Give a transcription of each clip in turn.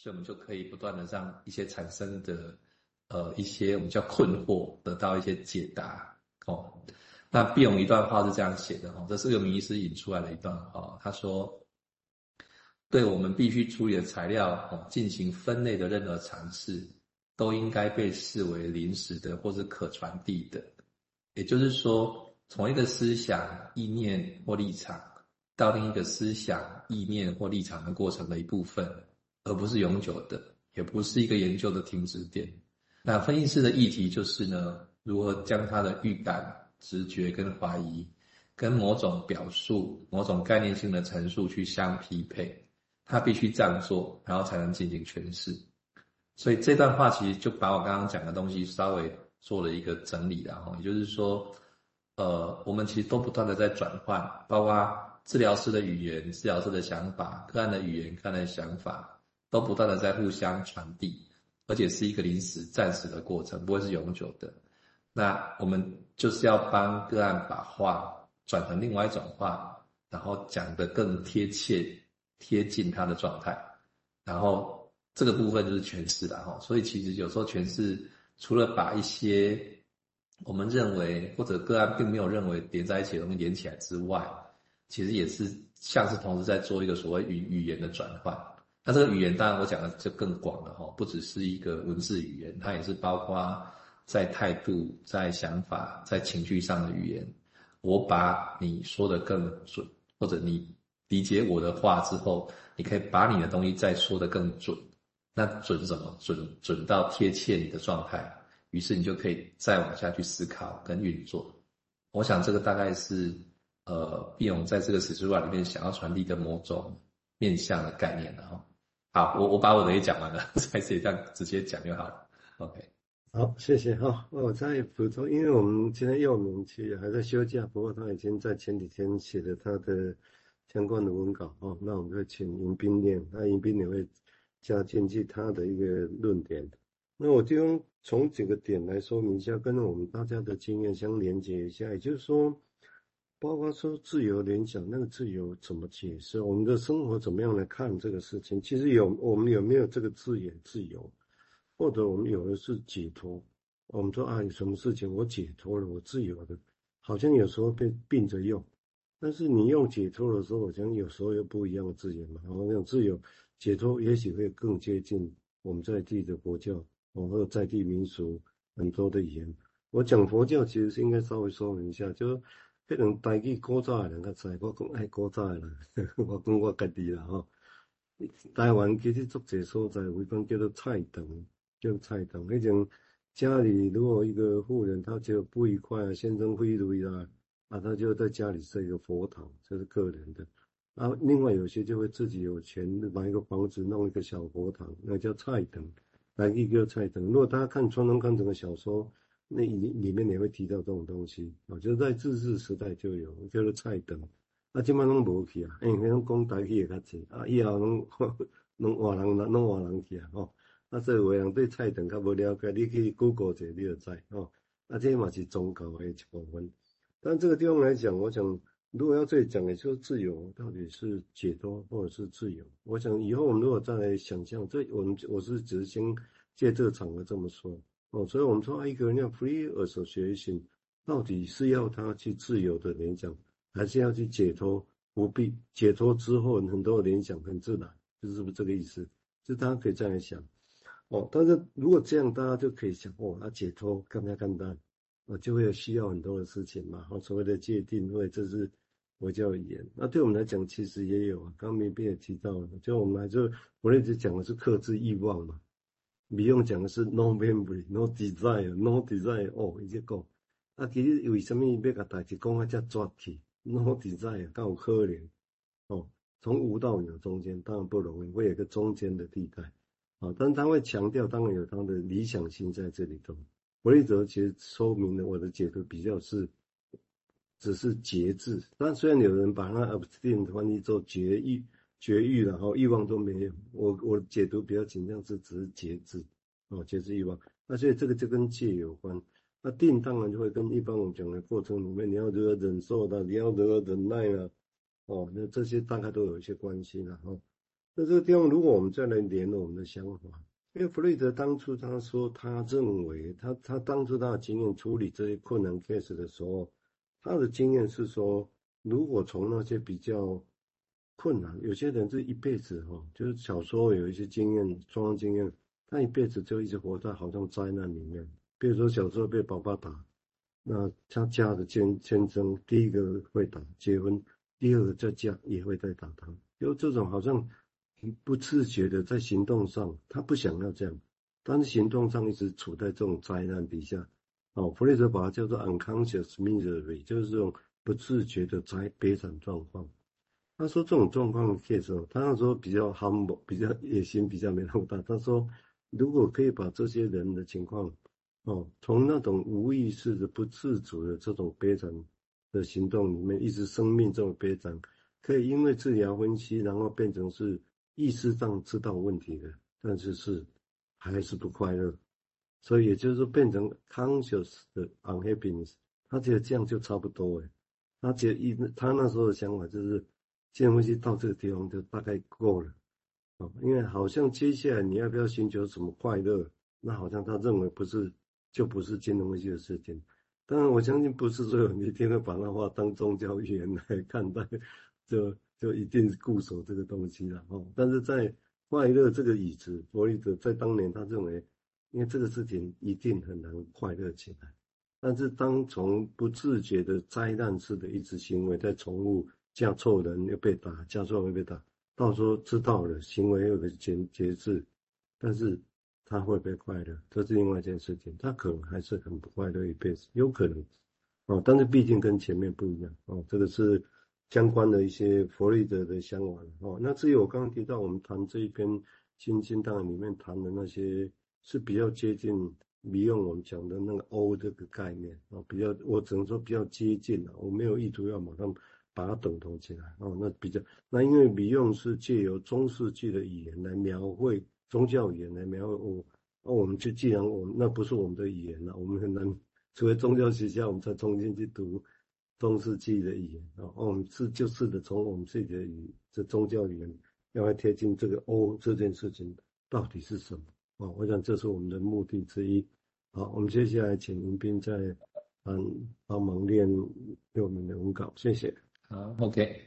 所以我们就可以不断的让一些产生的呃一些我们叫困惑得到一些解答哦。那毕永一段话是这样写的哈，这是个名医师引出来的一段话，他说：“对我们必须处理的材料哦进行分类的任何尝试，都应该被视为临时的或是可传递的。也就是说，从一个思想、意念或立场到另一个思想、意念或立场的过程的一部分，而不是永久的，也不是一个研究的停止点。那分析师的议题就是呢，如何将他的预感。”直觉跟怀疑，跟某种表述、某种概念性的陈述去相匹配，他必须这样做，然后才能进行诠释。所以这段话其实就把我刚刚讲的东西稍微做了一个整理，然后也就是说，呃，我们其实都不断的在转换，包括治疗师的语言、治疗师的想法、个案的语言、个案的想法，都不断的在互相传递，而且是一个临时、暂时的过程，不会是永久的。那我们就是要帮个案把话转成另外一种话，然后讲得更贴切、贴近他的状态，然后这个部分就是诠释了哈。所以其实有时候诠释除了把一些我们认为或者个案并没有认为连在一起的东西连起来之外，其实也是像是同时在做一个所谓语语言的转换。那这个语言当然我讲的就更广了哈，不只是一个文字语言，它也是包括。在态度、在想法、在情绪上的语言，我把你说的更准，或者你理解我的话之后，你可以把你的东西再说的更准。那准什么？准准到贴切你的状态，于是你就可以再往下去思考跟运作。我想这个大概是呃，毕勇在这个史书馆里面想要传递的某种面向的概念了哈。好，我我把我的也讲完了，还是这样直接讲就好了。OK。好，谢谢哈。我再补充，因为我们今天又明其实还在休假，不过他已经在前几天写了他的相关的文稿哦。那我们就请迎宾念，那迎宾也会加进去他的一个论点。那我就用从几个点来说明一下，跟我们大家的经验相连接一下。也就是说，包括说自由联想，那个自由怎么解释？我们的生活怎么样来看这个事情？其实有我们有没有这个字眼自由？或者我们有的是解脱，我们说啊，有什么事情我解脱了，我自由了，好像有时候被并着用。但是你用解脱的时候，好像有时候又不一样的字眼嘛。然后那自由解脱，也许会更接近我们在地的佛教，或者在地民俗很多的语言。我讲佛教其实是应该稍微说明一下，就是可能台语古早的人较知，我讲爱古早的人，我讲我家己啦吼。台湾其实足侪所在，有一种叫做菜堂。叫菜堂，迄种家里如果一个富人他就不愉快啊，先生挥泪啊，啊，他就在家里设一个佛堂，这是个人的。啊，另外有些就会自己有钱买一个房子弄一个小佛堂，那叫菜堂，来一个菜堂。如果大家看川端康成的小说，那里里面也会提到这种东西啊，就是在自治时代就有，叫做菜堂。啊，今麦拢无去啊，因为拢讲台语也较济啊，以后拢拢换人啦，拢换人去啊，吼。那这有人对菜等较无了解，你可以 Google 一下，你就知哦。那这嘛是宗教的一部分。但这个地方来讲，我想如果要再讲的就是自由到底是解脱或者是自由。我想以后我们如果再来想象，这我们我是只是先借这个场合这么说哦。所以我们说一个人要 free or so 学习到底是要他去自由的联想，还是要去解脱不必解脱之后很多联想很自然，就是不是这个意思？就大家可以这样想。哦，但是如果这样，大家就可以想，哦，那解脱更加简单，哦，就会有需要很多的事情嘛，哦，所谓的界定，或者这是佛教语言。那对我们来讲，其实也有啊，刚刚明斌也提到了，就我们来就我一直讲的是克制欲望嘛，不用讲的是 no memory，no desire，no desire，哦，已经够。啊，其实为什么要把代志讲啊这绝气？no desire，刚有可能，哦，从无到有中间当然不容易，会有一个中间的地带。啊，但他会强调，当然有他的理想性在这里头。弗洛伊德其实说明了我的解读比较是，只是节制。但虽然有人把那 abstain 翻译做绝欲、绝欲，然后欲望都没有，我我解读比较紧张是只是节制，哦，节制欲望。那所以这个就跟戒有关。那定当然就会跟一般我们讲的过程里面，你要如何忍受的，你要如何忍耐啊，哦，那这些大概都有一些关系了哈。那这个地方，如果我们再来连我们的想法，因为弗洛伊德当初他说，他认为他他当初他的经验处理这些困难 case 的时候，他的经验是说，如果从那些比较困难，有些人这一辈子哈，就是小时候有一些经验，创伤经验，他一辈子就一直活在好像灾难里面。比如说小时候被爸爸打，那他家的先先生，第一个会打结婚，第二个在家也会再打他，有这种好像。不自觉的在行动上，他不想要这样，但是行动上一直处在这种灾难底下。哦，弗雷德把它叫做 unconscious misery，就是这种不自觉的灾悲惨状况。他说这种状况的 case，哦他那时候比较 humble，比较野心比较没那么大。他说，如果可以把这些人的情况，哦，从那种无意识的不自主的这种悲惨的行动里面，一直生命这种悲惨，可以因为治疗分析，然后变成是。意识上知道问题的，但是是还是不快乐，所以也就是说变成 conscious 的 unhappiness，他觉得这样就差不多诶，他觉得一他那时候的想法就是，金融分析到这个地方就大概够了，哦，因为好像接下来你要不要寻求什么快乐，那好像他认为不是，就不是金融分析的事情。当然我相信不是所有人一定会把那话当宗教语言来看待，就。就一定固守这个东西了哦，但是在快乐这个椅子，弗洛伊德在当年他认为，因为这个事情一定很难快乐起来。但是当从不自觉的灾难式的一直行为，在宠物嫁错人又被打，嫁错人又被打，到时候知道了行为有个节节制，但是他会被快乐，这是另外一件事情。他可能还是很不快乐一辈子，有可能。哦，但是毕竟跟前面不一样。哦，这个是。相关的一些弗洛伊德的想法哦，那至于我刚刚提到我们谈这一篇《新新档案》里面谈的那些，是比较接近利用我们讲的那个 O 这个概念哦，比较我只能说比较接近了，我没有意图要马上把它等同起来哦，那比较那因为利用是借由中世纪的语言来描绘宗教语言来描绘哦，那我们就既然我们那不是我们的语言了，我们很难除非宗教学校我们再重新去读。中世纪的语言啊，我们是就是的，从我们自己的语，这宗教语言，要来贴近这个 O 这件事情到底是什么啊？我想这是我们的目的之一。好，我们接下来请云彬再帮帮忙练我们的文稿，谢谢。好，OK，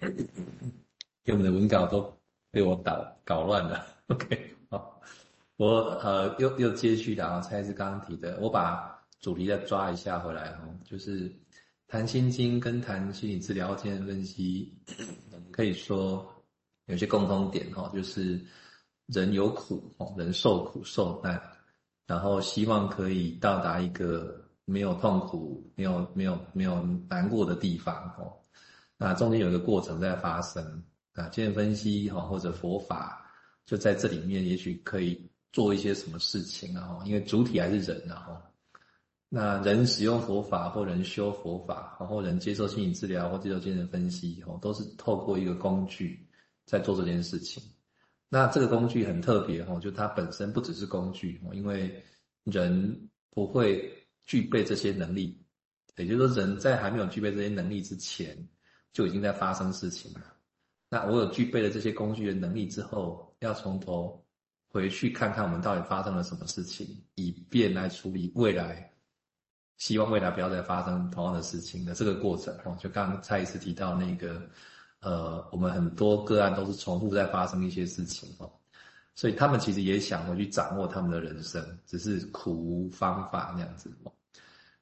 给我们的文稿都被我搞搞乱了。OK，好，我呃又又接续的啊，才是刚刚提的，我把主题再抓一下回来哈，就是。谈心经跟谈心理治疗、精神分析，可以说有些共通点哈，就是人有苦哦，人受苦受难，然后希望可以到达一个没有痛苦、没有没有没有难过的地方哦。那中间有一个过程在发生啊，精神分析哈或者佛法就在这里面，也许可以做一些什么事情啊，因为主体还是人啊哈。那人使用佛法，或人修佛法，然后人接受心理治疗或接受精神分析，哦，都是透过一个工具在做这件事情。那这个工具很特别，哦，就它本身不只是工具，哦，因为人不会具备这些能力，也就是说，人在还没有具备这些能力之前，就已经在发生事情了。那我有具备了这些工具的能力之后，要从头回去看看我们到底发生了什么事情，以便来处理未来。希望未来不要再发生同样的事情的这个过程哦，就刚才一次提到那个，呃，我们很多个案都是重复在发生一些事情哦，所以他们其实也想回去掌握他们的人生，只是苦无方法那样子。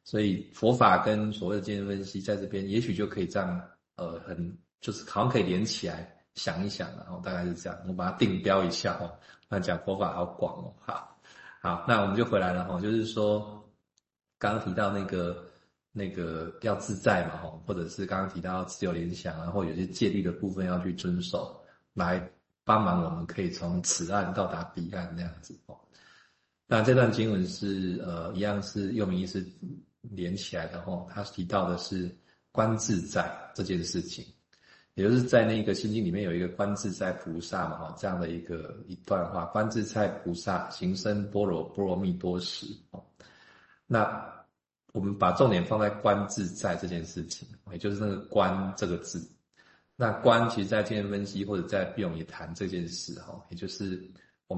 所以佛法跟所谓的精神分析在这边，也许就可以这样，呃，很就是好像可以连起来想一想，然后大概是这样，我把它定标一下哦。那讲佛法好广哦，好，好，那我们就回来了哈，就是说。刚刚提到那个那个要自在嘛，吼，或者是刚刚提到自由联想，然后有些戒律的部分要去遵守，来帮忙我们可以从此岸到达彼岸那样子哦。那这段经文是呃一样是用名医师连起来的吼，他提到的是观自在这件事情，也就是在那个心经里面有一个观自在菩萨嘛，哈，这样的一个一段话，观自在菩萨行深般若波罗蜜多时哦。那我们把重点放在观自在这件事情，也就是那个观这个字。那观其实在精神分析或者在毕永也谈这件事哈，也就是